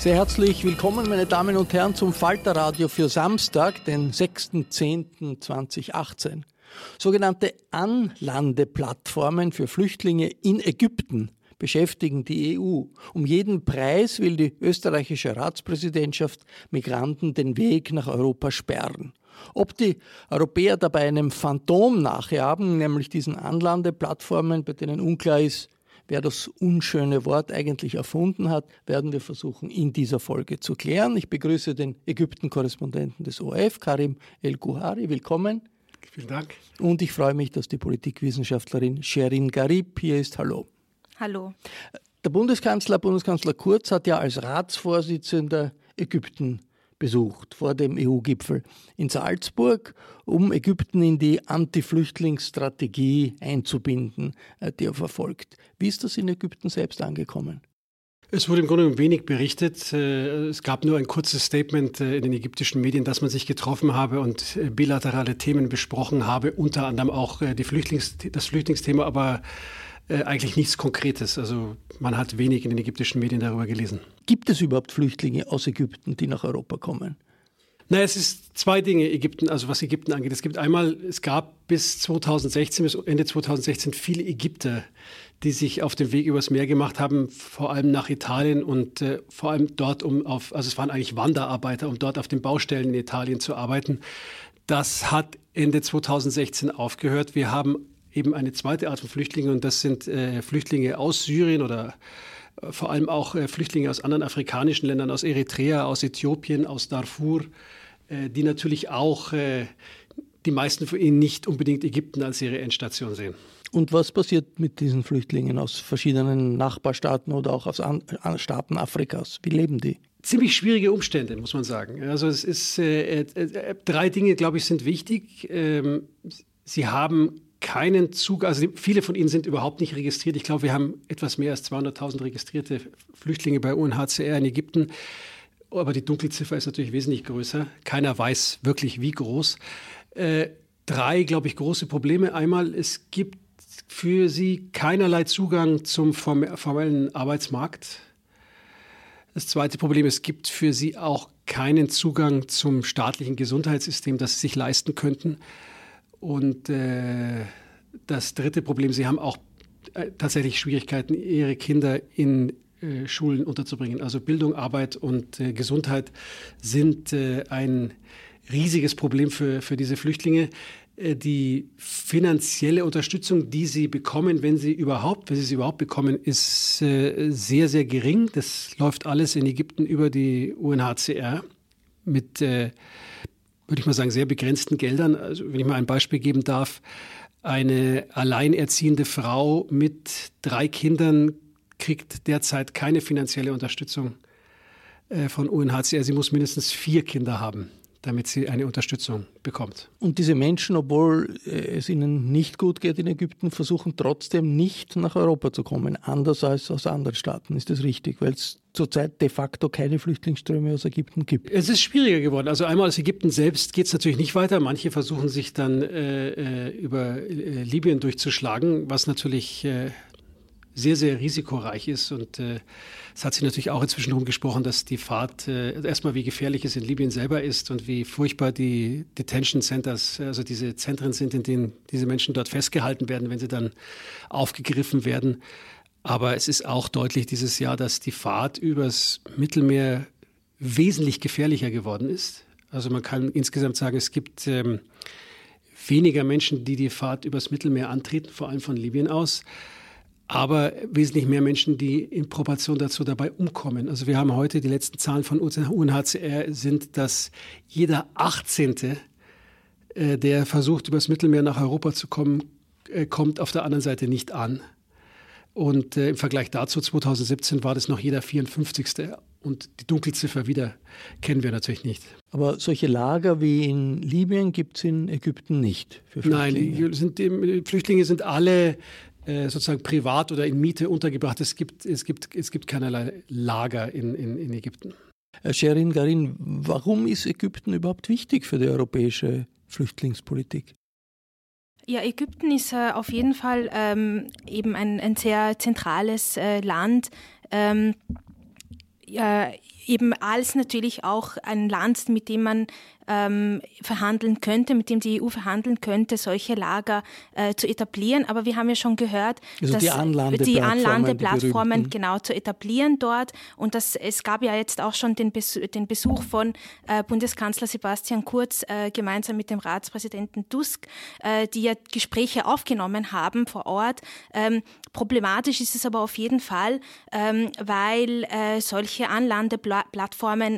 Sehr herzlich willkommen, meine Damen und Herren, zum Falter Radio für Samstag, den 6.10.2018. Sogenannte Anlandeplattformen für Flüchtlinge in Ägypten beschäftigen die EU. Um jeden Preis will die österreichische Ratspräsidentschaft Migranten den Weg nach Europa sperren. Ob die Europäer dabei einem Phantom nachjagen, nämlich diesen Anlandeplattformen, bei denen unklar ist, wer das unschöne Wort eigentlich erfunden hat, werden wir versuchen in dieser Folge zu klären. Ich begrüße den Ägypten-Korrespondenten des ORF, Karim El-Guhari. Willkommen. Vielen Dank. Und ich freue mich, dass die Politikwissenschaftlerin Sherin Garib hier ist. Hallo. Hallo. Der Bundeskanzler, Bundeskanzler Kurz, hat ja als Ratsvorsitzender Ägypten besucht vor dem EU-Gipfel in Salzburg, um Ägypten in die Anti-Flüchtlingsstrategie einzubinden, äh, die er verfolgt. Wie ist das in Ägypten selbst angekommen? Es wurde im Grunde wenig berichtet. Äh, es gab nur ein kurzes Statement äh, in den ägyptischen Medien, dass man sich getroffen habe und bilaterale Themen besprochen habe, unter anderem auch Flüchtlings das Flüchtlingsthema, aber äh, eigentlich nichts Konkretes. Also man hat wenig in den ägyptischen Medien darüber gelesen. Gibt es überhaupt Flüchtlinge aus Ägypten, die nach Europa kommen? Naja, es ist zwei Dinge Ägypten, also was Ägypten angeht. Es gibt einmal, es gab bis 2016, bis Ende 2016 viele Ägypter, die sich auf den Weg übers Meer gemacht haben, vor allem nach Italien und äh, vor allem dort, um auf, also es waren eigentlich Wanderarbeiter, um dort auf den Baustellen in Italien zu arbeiten. Das hat Ende 2016 aufgehört. Wir haben eben eine zweite Art von Flüchtlingen und das sind äh, Flüchtlinge aus Syrien oder äh, vor allem auch äh, Flüchtlinge aus anderen afrikanischen Ländern, aus Eritrea, aus Äthiopien, aus Darfur, äh, die natürlich auch äh, die meisten von ihnen nicht unbedingt Ägypten als ihre Endstation sehen. Und was passiert mit diesen Flüchtlingen aus verschiedenen Nachbarstaaten oder auch aus An Staaten Afrikas? Wie leben die? Ziemlich schwierige Umstände, muss man sagen. Also es ist äh, äh, drei Dinge, glaube ich, sind wichtig. Ähm, sie haben keinen Zugang, also viele von ihnen sind überhaupt nicht registriert. Ich glaube, wir haben etwas mehr als 200.000 registrierte Flüchtlinge bei UNHCR in Ägypten. Aber die Dunkelziffer ist natürlich wesentlich größer. Keiner weiß wirklich, wie groß. Äh, drei, glaube ich, große Probleme. Einmal, es gibt für sie keinerlei Zugang zum formellen Arbeitsmarkt. Das zweite Problem, es gibt für sie auch keinen Zugang zum staatlichen Gesundheitssystem, das sie sich leisten könnten. Und äh, das dritte Problem, sie haben auch äh, tatsächlich Schwierigkeiten, ihre Kinder in äh, Schulen unterzubringen. Also Bildung, Arbeit und äh, Gesundheit sind äh, ein riesiges Problem für, für diese Flüchtlinge. Äh, die finanzielle Unterstützung, die sie bekommen, wenn sie überhaupt, wenn sie sie überhaupt bekommen, ist sehr, sehr gering. Das läuft alles in Ägypten über die UNHCR mit würde ich mal sagen, sehr begrenzten Geldern. Also wenn ich mal ein Beispiel geben darf, eine alleinerziehende Frau mit drei Kindern kriegt derzeit keine finanzielle Unterstützung äh, von UNHCR. Sie muss mindestens vier Kinder haben damit sie eine Unterstützung bekommt. Und diese Menschen, obwohl äh, es ihnen nicht gut geht in Ägypten, versuchen trotzdem nicht nach Europa zu kommen, anders als aus anderen Staaten. Ist das richtig? Weil es zurzeit de facto keine Flüchtlingsströme aus Ägypten gibt. Es ist schwieriger geworden. Also einmal aus Ägypten selbst geht es natürlich nicht weiter. Manche versuchen sich dann äh, äh über äh, Libyen durchzuschlagen, was natürlich äh, sehr, sehr risikoreich ist. Und äh, es hat sich natürlich auch inzwischen rumgesprochen, dass die Fahrt äh, erstmal wie gefährlich es in Libyen selber ist und wie furchtbar die Detention Centers, also diese Zentren sind, in denen diese Menschen dort festgehalten werden, wenn sie dann aufgegriffen werden. Aber es ist auch deutlich dieses Jahr, dass die Fahrt übers Mittelmeer wesentlich gefährlicher geworden ist. Also man kann insgesamt sagen, es gibt ähm, weniger Menschen, die die Fahrt übers Mittelmeer antreten, vor allem von Libyen aus, aber wesentlich mehr Menschen, die in Proportion dazu dabei umkommen. Also wir haben heute die letzten Zahlen von UNHCR sind, dass jeder 18. Äh, der versucht, übers Mittelmeer nach Europa zu kommen, äh, kommt auf der anderen Seite nicht an. Und äh, im Vergleich dazu, 2017 war das noch jeder 54. Und die Dunkelziffer wieder kennen wir natürlich nicht. Aber solche Lager wie in Libyen gibt es in Ägypten nicht? Nein, sind, die Flüchtlinge sind alle sozusagen privat oder in Miete untergebracht. Es gibt, es gibt, es gibt keinerlei Lager in, in, in Ägypten. Herr Sherin Garin, warum ist Ägypten überhaupt wichtig für die europäische Flüchtlingspolitik? Ja, Ägypten ist äh, auf jeden Fall ähm, eben ein, ein sehr zentrales äh, Land. Ähm, ja, eben als natürlich auch ein Land, mit dem man ähm, verhandeln könnte, mit dem die EU verhandeln könnte, solche Lager äh, zu etablieren. Aber wir haben ja schon gehört, also dass die Anlandeplattformen, die Anlandeplattformen genau zu etablieren dort. Und das, es gab ja jetzt auch schon den, Besuch, den Besuch von äh, Bundeskanzler Sebastian Kurz äh, gemeinsam mit dem Ratspräsidenten Tusk, äh, die ja Gespräche aufgenommen haben vor Ort. Ähm, problematisch ist es aber auf jeden Fall, ähm, weil äh, solche Anlandeplattformen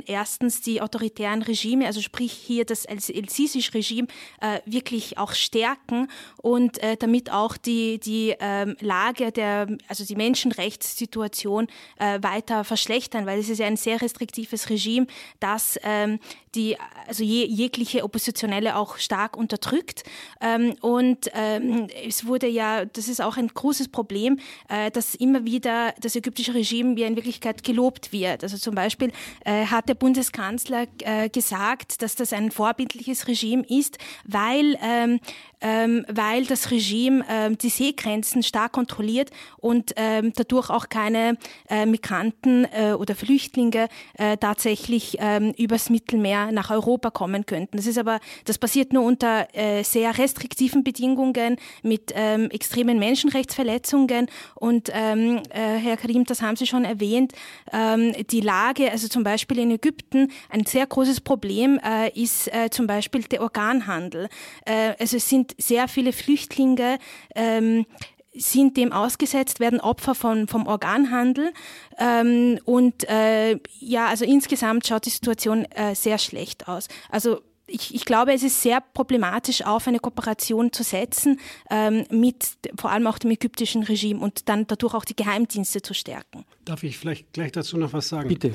erstens die autoritären Regime, also sprich hier das El-Sisi-Regime äh, wirklich auch stärken und äh, damit auch die, die ähm, Lage der, also die Menschenrechtssituation äh, weiter verschlechtern, weil es ist ja ein sehr restriktives Regime, das ähm, die, also je, jegliche Oppositionelle auch stark unterdrückt. Ähm, und ähm, es wurde ja, das ist auch ein großes Problem, äh, dass immer wieder das ägyptische Regime wie in Wirklichkeit gelobt wird. Also zum Beispiel äh, hat der Bundeskanzler äh, gesagt, dass das ein vorbildliches Regime ist, weil ähm, ähm, weil das Regime ähm, die Seegrenzen stark kontrolliert und ähm, dadurch auch keine äh, Migranten äh, oder Flüchtlinge äh, tatsächlich ähm, übers Mittelmeer nach Europa kommen könnten. Das ist aber, das passiert nur unter äh, sehr restriktiven Bedingungen mit ähm, extremen Menschenrechtsverletzungen und ähm, äh, Herr Karim, das haben Sie schon erwähnt, ähm, die Lage, also zum Beispiel in Ägypten, ein sehr großes Problem äh, ist äh, zum Beispiel der Organhandel. Äh, also es sind sehr viele Flüchtlinge ähm, sind dem ausgesetzt, werden Opfer von, vom Organhandel. Ähm, und äh, ja, also insgesamt schaut die Situation äh, sehr schlecht aus. Also ich, ich, glaube, es ist sehr problematisch, auf eine Kooperation zu setzen ähm, mit vor allem auch dem ägyptischen Regime und dann dadurch auch die Geheimdienste zu stärken. Darf ich vielleicht gleich dazu noch was sagen? Bitte.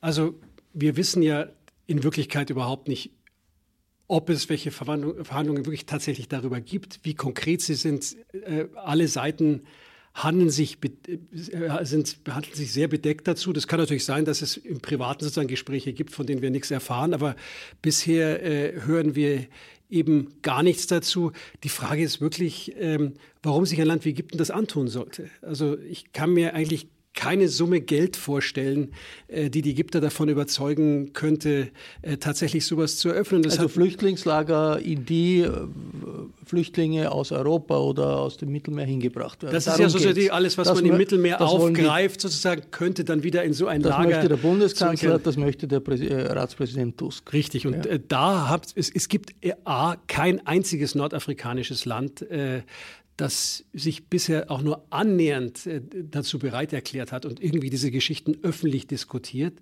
Also wir wissen ja in Wirklichkeit überhaupt nicht, ob es welche Verhandlungen wirklich tatsächlich darüber gibt, wie konkret sie sind. Äh, alle Seiten handeln sich, äh, sind, behandeln sich sehr bedeckt dazu. Das kann natürlich sein, dass es im Privaten sozusagen Gespräche gibt, von denen wir nichts erfahren, aber bisher äh, hören wir eben gar nichts dazu. Die Frage ist wirklich, ähm, warum sich ein Land wie Ägypten das antun sollte. Also ich kann mir eigentlich keine Summe Geld vorstellen, äh, die die Ägypter davon überzeugen könnte, äh, tatsächlich sowas zu eröffnen. Das also Flüchtlingslager, in die äh, Flüchtlinge aus Europa oder aus dem Mittelmeer hingebracht werden. Das Darum ist ja sozusagen alles, was das man im Mittelmeer aufgreift, sozusagen könnte dann wieder in so ein das Lager. Das möchte der Bundeskanzler, das möchte der Präs Ratspräsident Tusk. Richtig. Und ja. da hat es, es gibt A, kein einziges nordafrikanisches Land, äh, das sich bisher auch nur annähernd äh, dazu bereit erklärt hat und irgendwie diese Geschichten öffentlich diskutiert.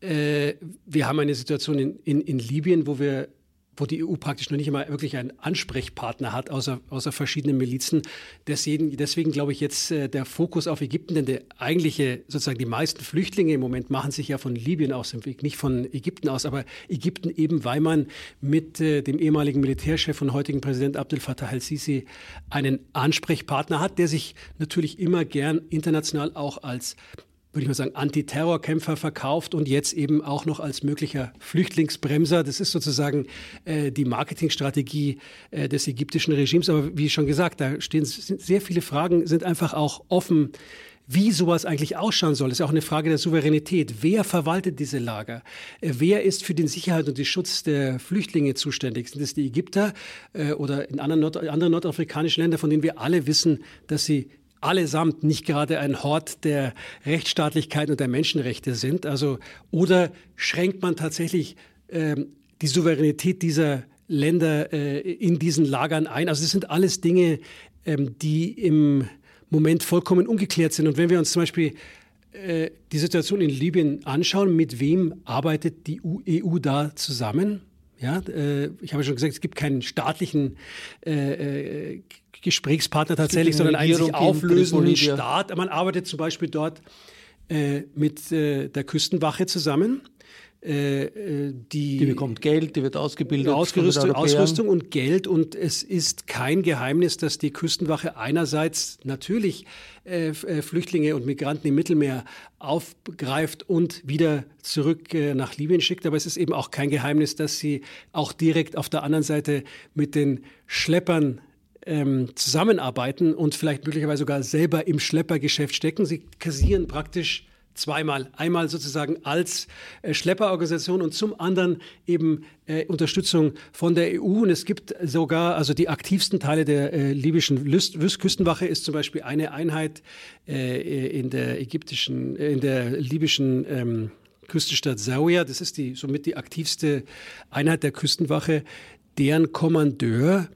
Äh, wir haben eine Situation in, in, in Libyen, wo wir wo die EU praktisch noch nicht immer wirklich einen Ansprechpartner hat, außer, außer verschiedenen Milizen. Deswegen, deswegen glaube ich jetzt äh, der Fokus auf Ägypten, denn der eigentliche, sozusagen die meisten Flüchtlinge im Moment machen sich ja von Libyen aus dem Weg, nicht von Ägypten aus, aber Ägypten eben, weil man mit äh, dem ehemaligen Militärchef und heutigen Präsident Abdel Fattah al-Sisi einen Ansprechpartner hat, der sich natürlich immer gern international auch als würde ich mal sagen, Antiterrorkämpfer verkauft und jetzt eben auch noch als möglicher Flüchtlingsbremser. Das ist sozusagen äh, die Marketingstrategie äh, des ägyptischen Regimes. Aber wie schon gesagt, da stehen sehr viele Fragen, sind einfach auch offen wie sowas eigentlich ausschauen soll, ist auch eine Frage der Souveränität. Wer verwaltet diese Lager? Äh, wer ist für den Sicherheit und den Schutz der Flüchtlinge zuständig? Sind es die Ägypter äh, oder in anderen, Nord anderen nordafrikanischen Ländern, von denen wir alle wissen, dass sie allesamt nicht gerade ein Hort der Rechtsstaatlichkeit und der Menschenrechte sind. Also, oder schränkt man tatsächlich ähm, die Souveränität dieser Länder äh, in diesen Lagern ein. Also das sind alles Dinge, ähm, die im Moment vollkommen ungeklärt sind. Und wenn wir uns zum Beispiel äh, die Situation in Libyen anschauen, mit wem arbeitet die EU e da zusammen? Ja, äh, ich habe schon gesagt, es gibt keinen staatlichen äh, äh Gesprächspartner tatsächlich, sondern einen sich auflösenden Staat. Man arbeitet zum Beispiel dort äh, mit äh, der Küstenwache zusammen. Äh, äh, die, die, bekommt Geld, die wird ausgebildet. Ausrüstung und Geld. Und es ist kein Geheimnis, dass die Küstenwache einerseits natürlich äh, äh, Flüchtlinge und Migranten im Mittelmeer aufgreift und wieder zurück äh, nach Libyen schickt. Aber es ist eben auch kein Geheimnis, dass sie auch direkt auf der anderen Seite mit den Schleppern ähm, zusammenarbeiten und vielleicht möglicherweise sogar selber im Schleppergeschäft stecken. Sie kassieren praktisch zweimal. Einmal sozusagen als äh, Schlepperorganisation und zum anderen eben äh, Unterstützung von der EU. Und es gibt sogar, also die aktivsten Teile der äh, libyschen Lüst Küstenwache ist zum Beispiel eine Einheit äh, in der ägyptischen, äh, in der libyschen ähm, Küstenstadt Zawiya. Das ist die somit die aktivste Einheit der Küstenwache, deren Kommandeur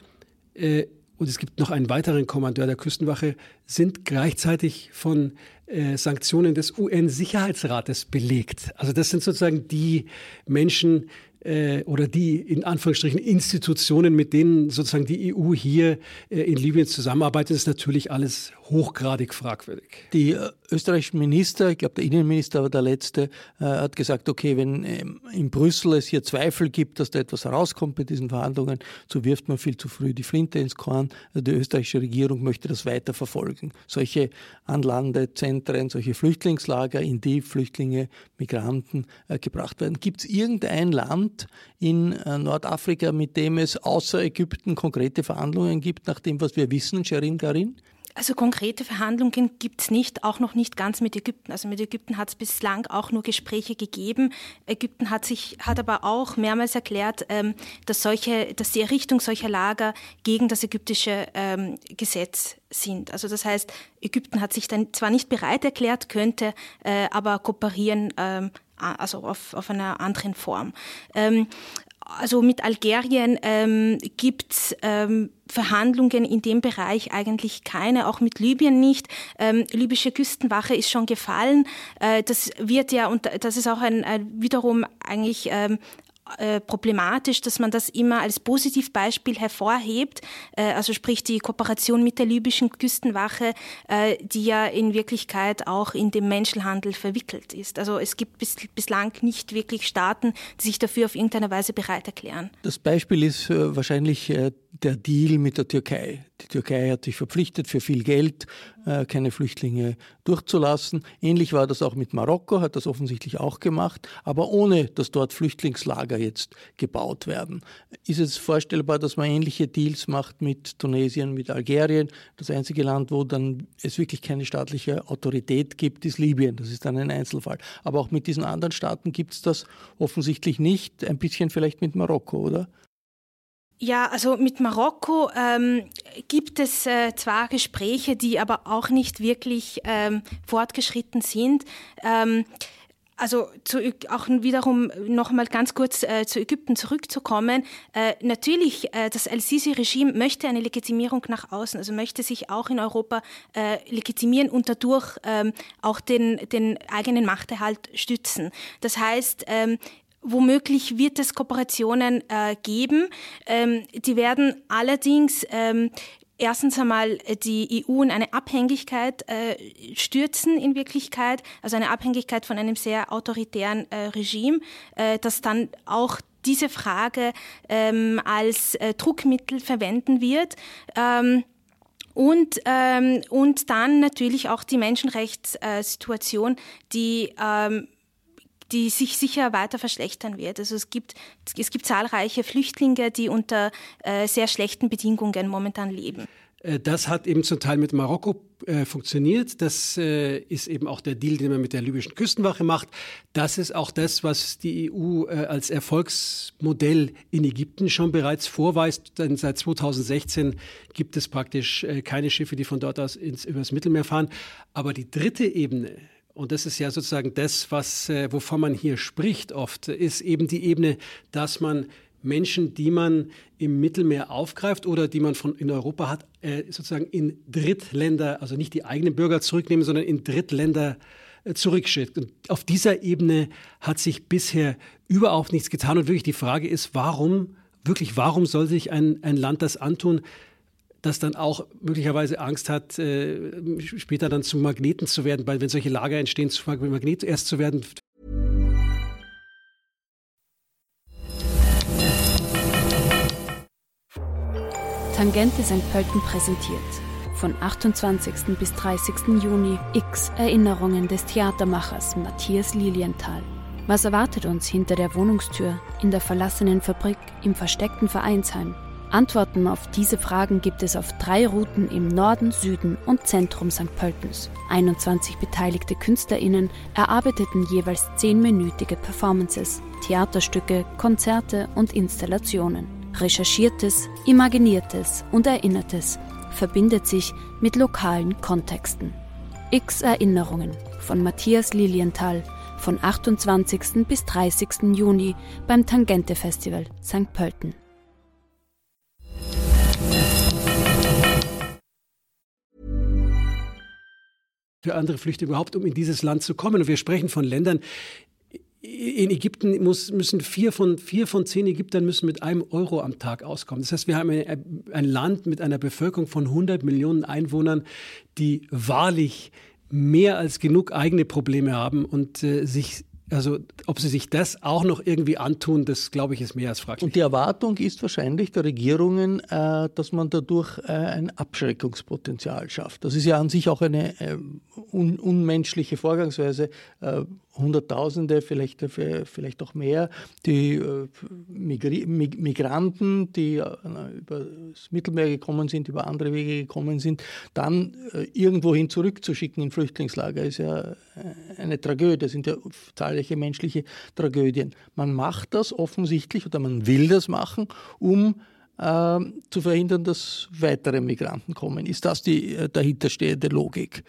äh, und es gibt noch einen weiteren Kommandeur der Küstenwache, sind gleichzeitig von äh, Sanktionen des UN-Sicherheitsrates belegt. Also das sind sozusagen die Menschen, äh, oder die in Anführungsstrichen Institutionen, mit denen sozusagen die EU hier äh, in Libyen zusammenarbeitet, ist natürlich alles hochgradig fragwürdig. Die äh, österreichischen Minister, ich glaube der Innenminister war der letzte, äh, hat gesagt, okay, wenn ähm, in Brüssel es hier Zweifel gibt, dass da etwas herauskommt bei diesen Verhandlungen, so wirft man viel zu früh die Flinte ins Korn. Also die österreichische Regierung möchte das weiter verfolgen. Solche Anlandezentren, solche Flüchtlingslager, in die Flüchtlinge, Migranten äh, gebracht werden. Gibt es irgendein Land in Nordafrika, mit dem es außer Ägypten konkrete Verhandlungen gibt, nach dem, was wir wissen, Sherin Garin? Also konkrete Verhandlungen gibt es nicht, auch noch nicht ganz mit Ägypten. Also mit Ägypten hat es bislang auch nur Gespräche gegeben. Ägypten hat sich, hat aber auch mehrmals erklärt, ähm, dass solche, dass die Errichtung solcher Lager gegen das ägyptische ähm, Gesetz sind. Also das heißt, Ägypten hat sich dann zwar nicht bereit erklärt, könnte äh, aber kooperieren, ähm, also auf, auf einer anderen Form. Ähm, also mit Algerien ähm, gibt es ähm, Verhandlungen in dem Bereich eigentlich keine, auch mit Libyen nicht. Ähm, libysche Küstenwache ist schon gefallen. Äh, das wird ja, und das ist auch ein, ein wiederum eigentlich ähm, äh, problematisch, dass man das immer als Positivbeispiel hervorhebt, äh, also sprich die Kooperation mit der libyschen Küstenwache, äh, die ja in Wirklichkeit auch in dem Menschenhandel verwickelt ist. Also es gibt bis, bislang nicht wirklich Staaten, die sich dafür auf irgendeine Weise bereit erklären. Das Beispiel ist wahrscheinlich der Deal mit der Türkei. Die Türkei hat sich verpflichtet, für viel Geld äh, keine Flüchtlinge durchzulassen. Ähnlich war das auch mit Marokko, hat das offensichtlich auch gemacht, aber ohne, dass dort Flüchtlingslager jetzt gebaut werden. Ist es vorstellbar, dass man ähnliche Deals macht mit Tunesien, mit Algerien? Das einzige Land, wo dann es wirklich keine staatliche Autorität gibt, ist Libyen. Das ist dann ein Einzelfall. Aber auch mit diesen anderen Staaten gibt es das offensichtlich nicht. Ein bisschen vielleicht mit Marokko, oder? Ja, also mit Marokko ähm, gibt es äh, zwar Gespräche, die aber auch nicht wirklich ähm, fortgeschritten sind. Ähm, also zu, auch wiederum noch mal ganz kurz äh, zu Ägypten zurückzukommen. Äh, natürlich, äh, das El-Sisi-Regime möchte eine Legitimierung nach außen, also möchte sich auch in Europa äh, legitimieren und dadurch ähm, auch den, den eigenen Machterhalt stützen. Das heißt, ähm, Womöglich wird es Kooperationen äh, geben. Ähm, die werden allerdings ähm, erstens einmal die EU in eine Abhängigkeit äh, stürzen in Wirklichkeit, also eine Abhängigkeit von einem sehr autoritären äh, Regime, äh, das dann auch diese Frage ähm, als äh, Druckmittel verwenden wird. Ähm, und, ähm, und dann natürlich auch die Menschenrechtssituation, die ähm, die sich sicher weiter verschlechtern wird. Also es gibt, es gibt zahlreiche Flüchtlinge, die unter äh, sehr schlechten Bedingungen momentan leben. Äh, das hat eben zum Teil mit Marokko äh, funktioniert. Das äh, ist eben auch der Deal, den man mit der libyschen Küstenwache macht. Das ist auch das, was die EU äh, als Erfolgsmodell in Ägypten schon bereits vorweist. Denn seit 2016 gibt es praktisch äh, keine Schiffe, die von dort aus ins, übers Mittelmeer fahren. Aber die dritte Ebene, und das ist ja sozusagen das, was, äh, wovon man hier spricht oft, ist eben die Ebene, dass man Menschen, die man im Mittelmeer aufgreift oder die man von in Europa hat, äh, sozusagen in Drittländer, also nicht die eigenen Bürger zurücknehmen, sondern in Drittländer äh, zurückschickt. Und auf dieser Ebene hat sich bisher überhaupt nichts getan. Und wirklich die Frage ist, warum, wirklich, warum soll sich ein, ein Land das antun, das dann auch möglicherweise Angst hat, äh, später dann zum Magneten zu werden, weil wenn solche Lager entstehen, zu Magnet erst zu werden Tangente St. Pölten präsentiert. Von 28. bis 30. Juni X Erinnerungen des Theatermachers Matthias Lilienthal. Was erwartet uns hinter der Wohnungstür, in der verlassenen Fabrik, im versteckten Vereinsheim? Antworten auf diese Fragen gibt es auf drei Routen im Norden, Süden und Zentrum St. Pöltens. 21 beteiligte KünstlerInnen erarbeiteten jeweils zehnminütige Performances, Theaterstücke, Konzerte und Installationen. Recherchiertes, Imaginiertes und Erinnertes verbindet sich mit lokalen Kontexten. X Erinnerungen von Matthias Lilienthal von 28. bis 30. Juni beim Tangente Festival St. Pölten. Für andere Flüchtlinge überhaupt, um in dieses Land zu kommen. Und wir sprechen von Ländern, in Ägypten muss, müssen vier von, vier von zehn Ägyptern müssen mit einem Euro am Tag auskommen. Das heißt, wir haben ein, Land mit einer Bevölkerung von 100 Millionen Einwohnern, die wahrlich mehr als genug eigene Probleme haben und äh, sich also ob sie sich das auch noch irgendwie antun, das glaube ich ist mehr als fraglich. Und die Erwartung ist wahrscheinlich der Regierungen, äh, dass man dadurch äh, ein Abschreckungspotenzial schafft. Das ist ja an sich auch eine äh, un unmenschliche Vorgangsweise. Hunderttausende, vielleicht, äh, vielleicht auch mehr, die äh, Migranten, die äh, über das Mittelmeer gekommen sind, über andere Wege gekommen sind, dann irgendwohin zurückzuschicken in Flüchtlingslager, ist ja eine Tragödie, das sind ja zahlreiche menschliche Tragödien. Man macht das offensichtlich oder man will das machen, um äh, zu verhindern, dass weitere Migranten kommen. Ist das die dahinterstehende Logik?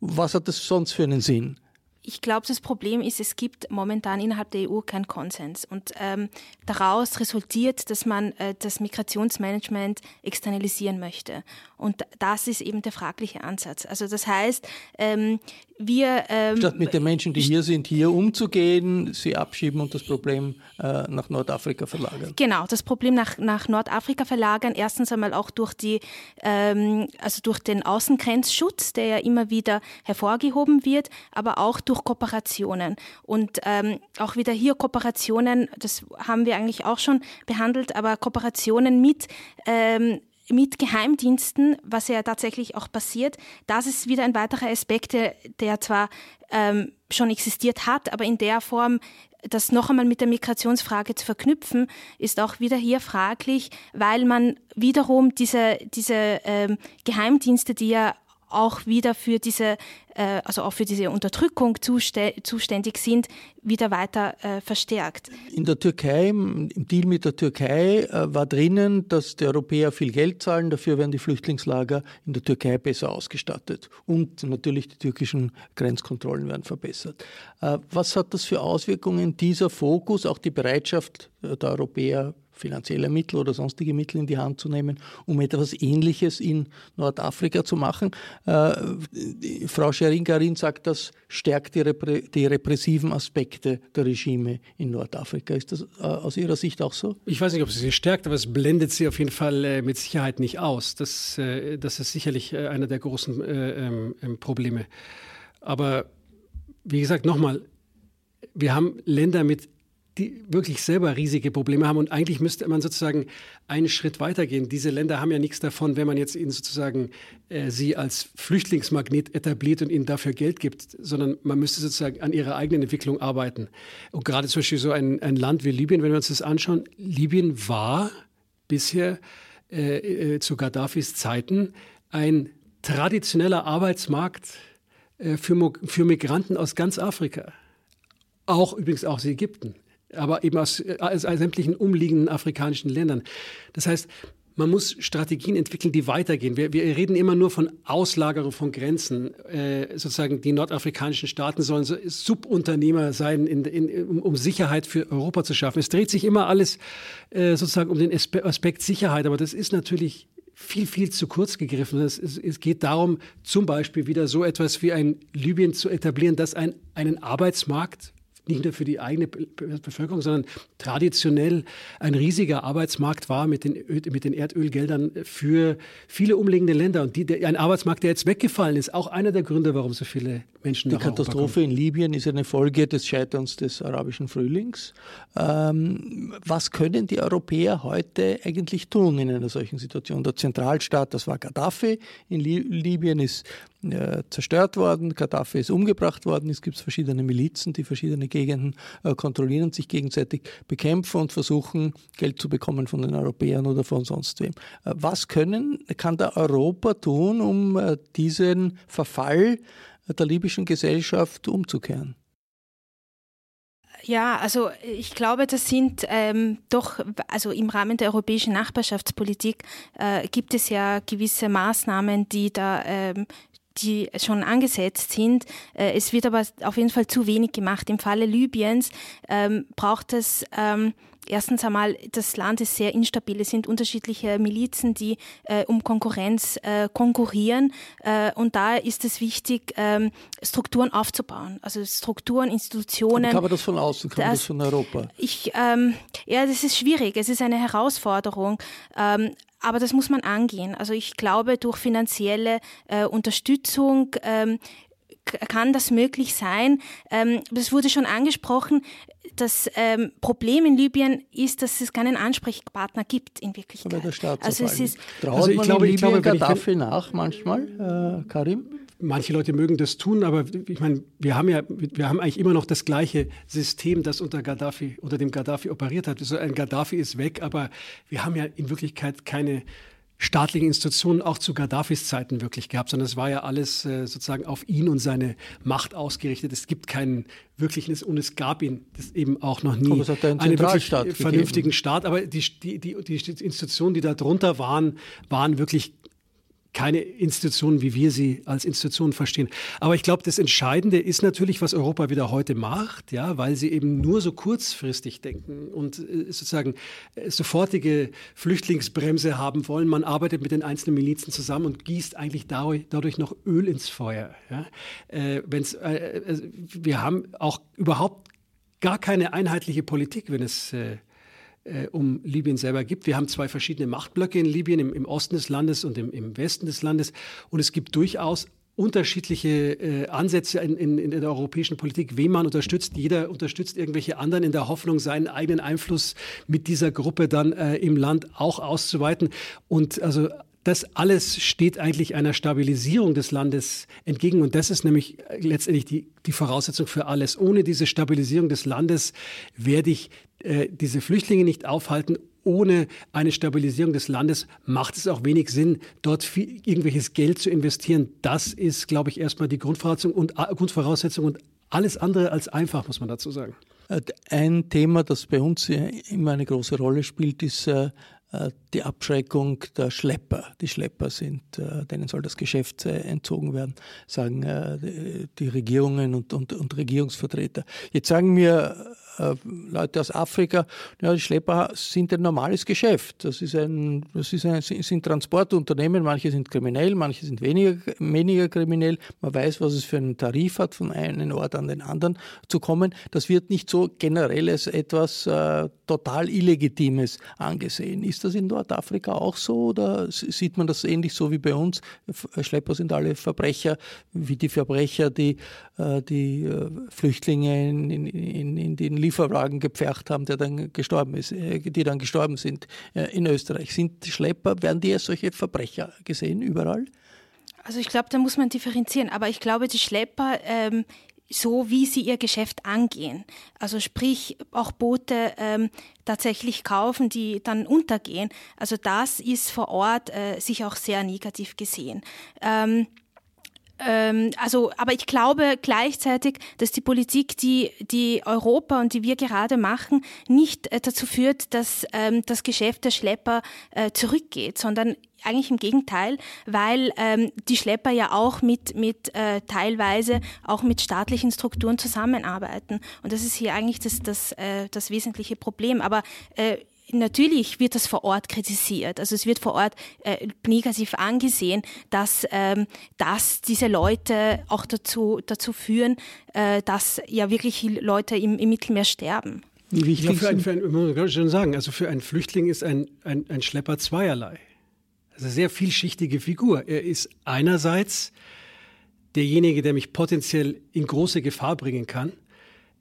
Was hat das sonst für einen Sinn? Ich glaube, das Problem ist, es gibt momentan innerhalb der EU keinen Konsens. Und ähm, daraus resultiert, dass man äh, das Migrationsmanagement externalisieren möchte. Und das ist eben der fragliche Ansatz. Also das heißt, ähm, wir... Ähm, Statt mit den Menschen, die hier sind, hier umzugehen, sie abschieben und das Problem äh, nach Nordafrika verlagern. Genau, das Problem nach, nach Nordafrika verlagern. Erstens einmal auch durch, die, ähm, also durch den Außengrenzschutz, der ja immer wieder hervorgehoben wird, aber auch durch Kooperationen. Und ähm, auch wieder hier Kooperationen, das haben wir eigentlich auch schon behandelt, aber Kooperationen mit ähm, mit Geheimdiensten, was ja tatsächlich auch passiert, das ist wieder ein weiterer Aspekt, der, der zwar ähm, schon existiert hat, aber in der Form, das noch einmal mit der Migrationsfrage zu verknüpfen, ist auch wieder hier fraglich, weil man wiederum diese, diese ähm, Geheimdienste, die ja auch wieder für diese, äh, also auch für diese Unterdrückung zuständig sind, wieder weiter äh, verstärkt. In der Türkei, im Deal mit der Türkei äh, war drinnen, dass die Europäer viel Geld zahlen, dafür werden die Flüchtlingslager in der Türkei besser ausgestattet und natürlich die türkischen Grenzkontrollen werden verbessert. Äh, was hat das für Auswirkungen, dieser Fokus, auch die Bereitschaft der Europäer, finanzielle Mittel oder sonstige Mittel in die Hand zu nehmen, um etwas Ähnliches in Nordafrika zu machen. Äh, Frau Scheringarin sagt, das stärkt die, Reprä die, repressiven Aspekte der Regime in Nordafrika. Ist das äh, aus Ihrer Sicht auch so? Ich weiß nicht, ob sie sie stärkt, aber es blendet sie auf jeden Fall äh, mit Sicherheit nicht aus. Das, äh, das ist sicherlich äh, einer der großen äh, ähm, ähm, Probleme. Aber wie gesagt, nochmal, wir haben Länder mit die wirklich selber riesige Probleme haben. Und eigentlich müsste man sozusagen einen Schritt weitergehen. Diese Länder haben ja nichts davon, wenn man jetzt ihnen sozusagen äh, sie als Flüchtlingsmagnet etabliert und ihnen dafür Geld gibt, sondern man müsste sozusagen an ihrer eigenen Entwicklung arbeiten. Und gerade zum Beispiel so ein, ein Land wie Libyen, wenn wir uns das anschauen, Libyen war bisher äh, äh, zu Gaddafis Zeiten ein traditioneller Arbeitsmarkt äh, für, für Migranten aus ganz Afrika. Auch übrigens auch aus Ägypten aber eben aus, aus, sämtlichen umliegenden afrikanischen Ländern. Das heißt, man muss Strategien entwickeln, die weitergehen. Wir, wir reden immer nur von Auslagerung von Grenzen. Äh, sozusagen die nordafrikanischen Staaten sollen so Subunternehmer sein, in, in, um, um, Sicherheit für Europa zu schaffen. Es dreht sich immer alles äh, sozusagen um den Aspekt Sicherheit, aber das ist natürlich viel, viel zu kurz gegriffen. Es, es, es, geht darum, zum Beispiel wieder so etwas wie ein Libyen zu etablieren, das ein, einen Arbeitsmarkt nicht nur für die eigene Bevölkerung, sondern traditionell ein riesiger Arbeitsmarkt war mit den, mit den Erdölgeldern für viele umliegende Länder. Und die, der, ein Arbeitsmarkt, der jetzt weggefallen ist, auch einer der Gründe, warum so viele Menschen Die Katastrophe in Libyen ist eine Folge des Scheiterns des arabischen Frühlings. Ähm, was können die Europäer heute eigentlich tun in einer solchen Situation? Der Zentralstaat, das war Gaddafi. In Libyen ist äh, zerstört worden, Gaddafi ist umgebracht worden, es gibt verschiedene Milizen, die verschiedene Gegenden äh, kontrollieren sich gegenseitig bekämpfen und versuchen, Geld zu bekommen von den Europäern oder von sonst wem. Äh, was können, kann da Europa tun, um äh, diesen Verfall der libyschen Gesellschaft umzukehren? Ja, also ich glaube, das sind ähm, doch, also im Rahmen der europäischen Nachbarschaftspolitik äh, gibt es ja gewisse Maßnahmen, die da ähm, die schon angesetzt sind. Äh, es wird aber auf jeden Fall zu wenig gemacht. Im Falle Libyens ähm, braucht es ähm, erstens einmal, das Land ist sehr instabil. Es sind unterschiedliche Milizen, die äh, um Konkurrenz äh, konkurrieren. Äh, und da ist es wichtig, ähm, Strukturen aufzubauen. Also Strukturen, Institutionen. Kann man das von außen, kann das, man das von Europa? Ich, ähm, ja, das ist schwierig. Es ist eine Herausforderung. Ähm, aber das muss man angehen. Also ich glaube, durch finanzielle äh, Unterstützung ähm, kann das möglich sein. Ähm, das wurde schon angesprochen. Das ähm, Problem in Libyen ist, dass es keinen Ansprechpartner gibt in Wirklichkeit. Aber der Staat also es ist Traut also ich man glaube, in Libyen ich glaube, Gaddafi nach manchmal, äh, Karim? Manche Leute mögen das tun, aber ich meine, wir haben ja, wir haben eigentlich immer noch das gleiche System, das unter Gaddafi, unter dem Gaddafi operiert hat. Also ein Gaddafi ist weg, aber wir haben ja in Wirklichkeit keine staatlichen Institutionen auch zu Gaddafis Zeiten wirklich gehabt, sondern es war ja alles äh, sozusagen auf ihn und seine Macht ausgerichtet. Es gibt keinen wirklichen, und es gab ihn das eben auch noch nie, einen, einen wirklich vernünftigen Staat. Aber die, die, die, die Institutionen, die da drunter waren, waren wirklich keine Institutionen, wie wir sie als Institutionen verstehen. Aber ich glaube, das Entscheidende ist natürlich, was Europa wieder heute macht, ja, weil sie eben nur so kurzfristig denken und äh, sozusagen äh, sofortige Flüchtlingsbremse haben wollen. Man arbeitet mit den einzelnen Milizen zusammen und gießt eigentlich dadurch, noch Öl ins Feuer. Ja. Äh, wenn's, äh, äh, wir haben auch überhaupt gar keine einheitliche Politik, wenn es äh, äh, um Libyen selber gibt. Wir haben zwei verschiedene Machtblöcke in Libyen, im, im Osten des Landes und im, im, Westen des Landes. Und es gibt durchaus unterschiedliche äh, Ansätze in, in, in, der europäischen Politik, wen man unterstützt. Jeder unterstützt irgendwelche anderen in der Hoffnung, seinen eigenen Einfluss mit dieser Gruppe dann äh, im Land auch auszuweiten. Und also das alles steht eigentlich einer Stabilisierung des Landes entgegen. Und das ist nämlich letztendlich die, die Voraussetzung für alles. Ohne diese Stabilisierung des Landes werde ich äh, diese Flüchtlinge nicht aufhalten. Ohne eine Stabilisierung des Landes macht es auch wenig Sinn, dort viel, irgendwelches Geld zu investieren. Das ist, glaube ich, erstmal die Grundvoraussetzung und, äh, Grundvoraussetzung und alles andere als einfach, muss man dazu sagen. Äh, ein Thema, das bei uns immer eine große Rolle spielt, ist äh, die Abschreckung der Schlepper. Die Schlepper sind, äh, denen soll das Geschäft äh, entzogen werden, sagen die Regierungen und, und, und Regierungsvertreter. Jetzt sagen mir äh, Leute aus Afrika, ja, die Schlepper sind ein normales Geschäft. Das, ist ein, das ist ein, sind Transportunternehmen, manche sind kriminell, manche sind weniger, weniger kriminell. Man weiß, was es für einen Tarif hat, von einem Ort an den anderen zu kommen. Das wird nicht so generell als etwas äh, total Illegitimes angesehen. Ist das in Nordafrika auch so oder sieht man das ähnlich so wie bei uns? Schlepper sind alle Verbrecher, wie die Verbrecher, die äh, die äh, Flüchtlinge in, in, in den Lieferwagen gepfercht haben, der dann gestorben ist, äh, die dann gestorben sind in Österreich. Sind Schlepper, werden die als solche Verbrecher gesehen überall? Also ich glaube, da muss man differenzieren. Aber ich glaube, die Schlepper ähm, so wie sie ihr Geschäft angehen. Also sprich auch Boote ähm, tatsächlich kaufen, die dann untergehen. Also das ist vor Ort äh, sich auch sehr negativ gesehen. Ähm, ähm, also, aber ich glaube gleichzeitig, dass die Politik, die, die Europa und die wir gerade machen, nicht äh, dazu führt, dass ähm, das Geschäft der Schlepper äh, zurückgeht, sondern eigentlich im Gegenteil, weil ähm, die Schlepper ja auch mit, mit äh, teilweise auch mit staatlichen Strukturen zusammenarbeiten. Und das ist hier eigentlich das, das, äh, das wesentliche Problem. Aber äh, natürlich wird das vor Ort kritisiert. Also es wird vor Ort äh, negativ angesehen, dass, ähm, dass diese Leute auch dazu, dazu führen, äh, dass ja wirklich Leute im, im Mittelmeer sterben. Wie wichtig ja, für ein, für ein, muss man schon sagen, also für einen Flüchtling ist ein, ein, ein Schlepper zweierlei. Also eine sehr vielschichtige Figur. Er ist einerseits derjenige, der mich potenziell in große Gefahr bringen kann.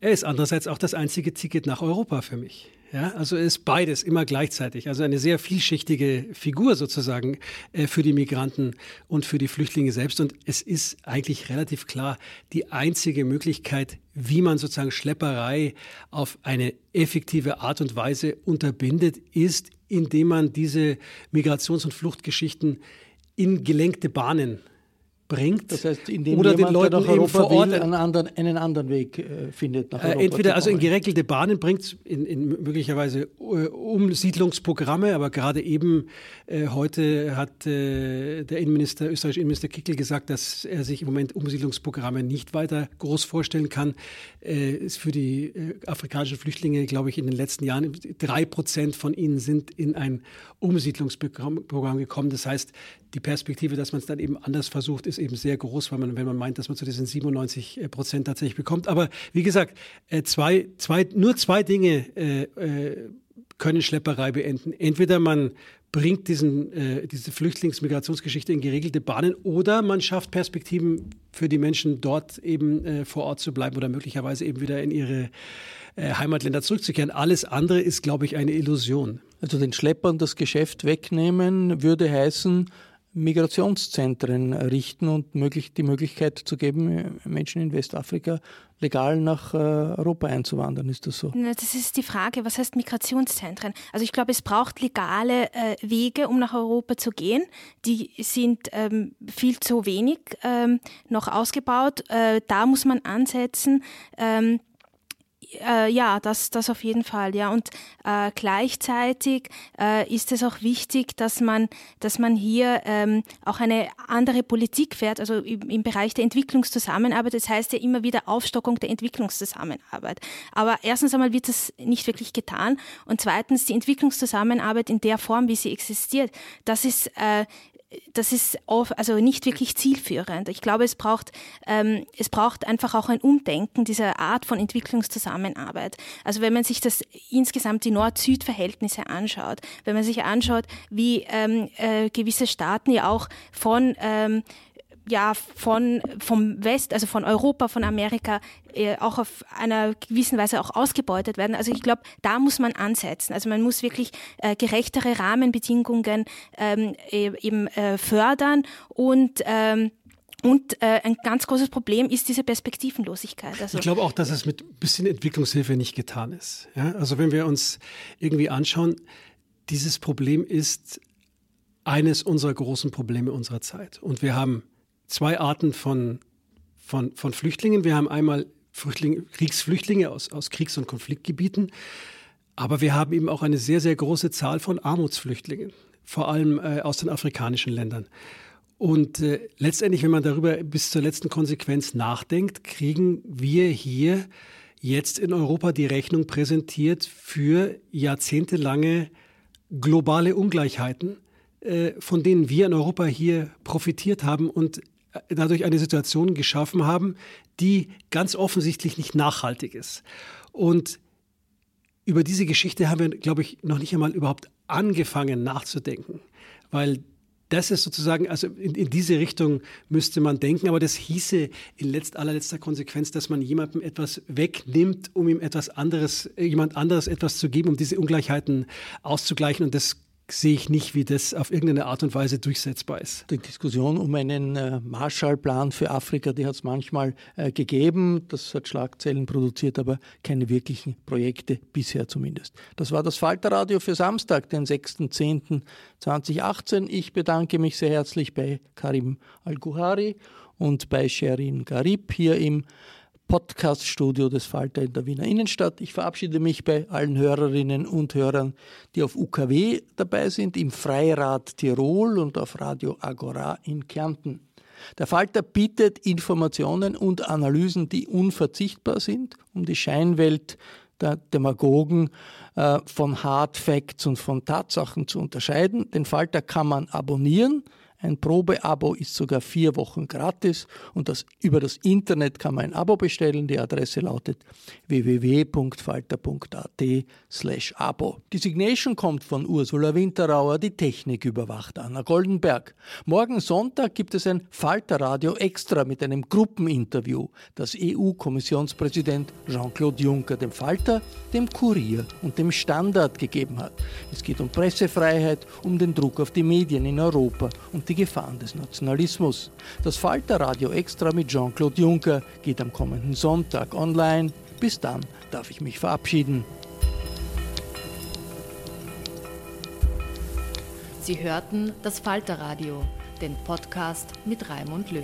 Er ist andererseits auch das einzige Ticket nach Europa für mich. Ja, also ist beides immer gleichzeitig. Also eine sehr vielschichtige Figur sozusagen äh, für die Migranten und für die Flüchtlinge selbst. Und es ist eigentlich relativ klar, die einzige Möglichkeit, wie man sozusagen Schlepperei auf eine effektive Art und Weise unterbindet, ist, indem man diese Migrations- und Fluchtgeschichten in gelenkte Bahnen bringt. Das heißt, oder den Leuten nach Europa vor Ort will, einen, anderen, einen anderen Weg äh, findet. Nach äh, Europa entweder also in geregelte Bahnen bringt, in, in möglicherweise äh, Umsiedlungsprogramme, aber gerade eben äh, heute hat äh, der Innenminister, österreichische Innenminister Kickel gesagt, dass er sich im Moment Umsiedlungsprogramme nicht weiter groß vorstellen kann. Ist für die afrikanischen Flüchtlinge, glaube ich, in den letzten Jahren drei Prozent von ihnen sind in ein Umsiedlungsprogramm gekommen. Das heißt, die Perspektive, dass man es dann eben anders versucht, ist eben sehr groß, weil man, wenn man meint, dass man zu diesen 97 äh, Prozent tatsächlich bekommt. Aber wie gesagt, äh, zwei, zwei, nur zwei Dinge äh, können Schlepperei beenden. Entweder man bringt diesen, äh, diese Flüchtlingsmigrationsgeschichte in geregelte Bahnen oder man schafft Perspektiven für die Menschen dort eben äh, vor Ort zu bleiben oder möglicherweise eben wieder in ihre äh, Heimatländer zurückzukehren. Alles andere ist, glaube ich, eine Illusion. Also den Schleppern das Geschäft wegnehmen würde heißen, Migrationszentren richten und möglich, die Möglichkeit zu geben, Menschen in Westafrika legal nach äh, Europa einzuwandern. Ist das so? Das ist die Frage, was heißt Migrationszentren? Also ich glaube, es braucht legale äh, Wege, um nach Europa zu gehen. Die sind ähm, viel zu wenig ähm, noch ausgebaut. Äh, da muss man ansetzen. Ähm, äh, ja, das, das auf jeden Fall, ja. Und äh, gleichzeitig äh, ist es auch wichtig, dass man, dass man hier ähm, auch eine andere Politik fährt, also im, im, Bereich der Entwicklungszusammenarbeit. Das heißt ja immer wieder Aufstockung der Entwicklungszusammenarbeit. Aber erstens einmal wird das nicht wirklich getan und zweitens die Entwicklungszusammenarbeit in der Form, wie sie existiert, das ist äh, das ist oft, also nicht wirklich zielführend. Ich glaube, es braucht, ähm, es braucht einfach auch ein Umdenken dieser Art von Entwicklungszusammenarbeit. Also wenn man sich das insgesamt die Nord-Süd-Verhältnisse anschaut, wenn man sich anschaut, wie ähm, äh, gewisse Staaten ja auch von ähm, ja von vom West, also von Europa, von Amerika äh, auch auf einer gewissen Weise auch ausgebeutet werden. Also ich glaube, da muss man ansetzen. Also man muss wirklich äh, gerechtere Rahmenbedingungen ähm, e-, eben äh, fördern und ähm, und äh, ein ganz großes Problem ist diese Perspektivenlosigkeit. Also ich glaube auch, dass es mit ein bisschen Entwicklungshilfe nicht getan ist. Ja? Also wenn wir uns irgendwie anschauen, dieses Problem ist eines unserer großen Probleme unserer Zeit. Und wir haben zwei Arten von, von, von Flüchtlingen. Wir haben einmal Flüchtlinge, Kriegsflüchtlinge aus, aus Kriegs- und Konfliktgebieten, aber wir haben eben auch eine sehr, sehr große Zahl von Armutsflüchtlingen, vor allem äh, aus den afrikanischen Ländern. Und äh, letztendlich, wenn man darüber bis zur letzten Konsequenz nachdenkt, kriegen wir hier jetzt in Europa die Rechnung präsentiert für jahrzehntelange globale Ungleichheiten, äh, von denen wir in Europa hier profitiert haben und dadurch eine Situation geschaffen haben, die ganz offensichtlich nicht nachhaltig ist. Und über diese Geschichte haben wir, glaube ich, noch nicht einmal überhaupt angefangen nachzudenken, weil das ist sozusagen, also in, in, diese Richtung müsste man denken, aber das hieße in letzt, allerletzter Konsequenz, dass man jemandem etwas wegnimmt, um ihm etwas anderes, jemand anderes etwas zu geben, um diese Ungleichheiten auszugleichen. Und das sehe ich nicht, wie das auf irgendeine Art und Weise durchsetzbar ist. Die Diskussion um einen äh, Marshallplan für Afrika, die hat es manchmal äh, gegeben. Das hat Schlagzeilen produziert, aber keine wirklichen Projekte bisher zumindest. Das war das Falterradio für Samstag, den 6.10.2018. Ich bedanke mich sehr herzlich bei Karim Al-Guhari und bei Sherin Garib hier im Podcast-Studio des Falter in der Wiener Innenstadt. Ich verabschiede mich bei allen Hörerinnen und Hörern, die auf UKW dabei sind, im Freirad Tirol und auf Radio Agora in Kärnten. Der Falter bietet Informationen und Analysen, die unverzichtbar sind, um die Scheinwelt der Demagogen äh, von Hard Facts und von Tatsachen zu unterscheiden. Den Falter kann man abonnieren. Ein Probeabo ist sogar vier Wochen gratis und das, über das Internet kann man ein Abo bestellen. Die Adresse lautet www.falter.at slash Abo. Die Signation kommt von Ursula Winterauer, die Technik überwacht Anna Goldenberg. Morgen Sonntag gibt es ein Falterradio extra mit einem Gruppeninterview, das EU-Kommissionspräsident Jean-Claude Juncker dem Falter, dem Kurier und dem Standard gegeben hat. Es geht um Pressefreiheit, um den Druck auf die Medien in Europa und die die Gefahren des Nationalismus. Das Falterradio Extra mit Jean-Claude Juncker geht am kommenden Sonntag online. Bis dann darf ich mich verabschieden. Sie hörten das Falterradio, den Podcast mit Raimund Löw.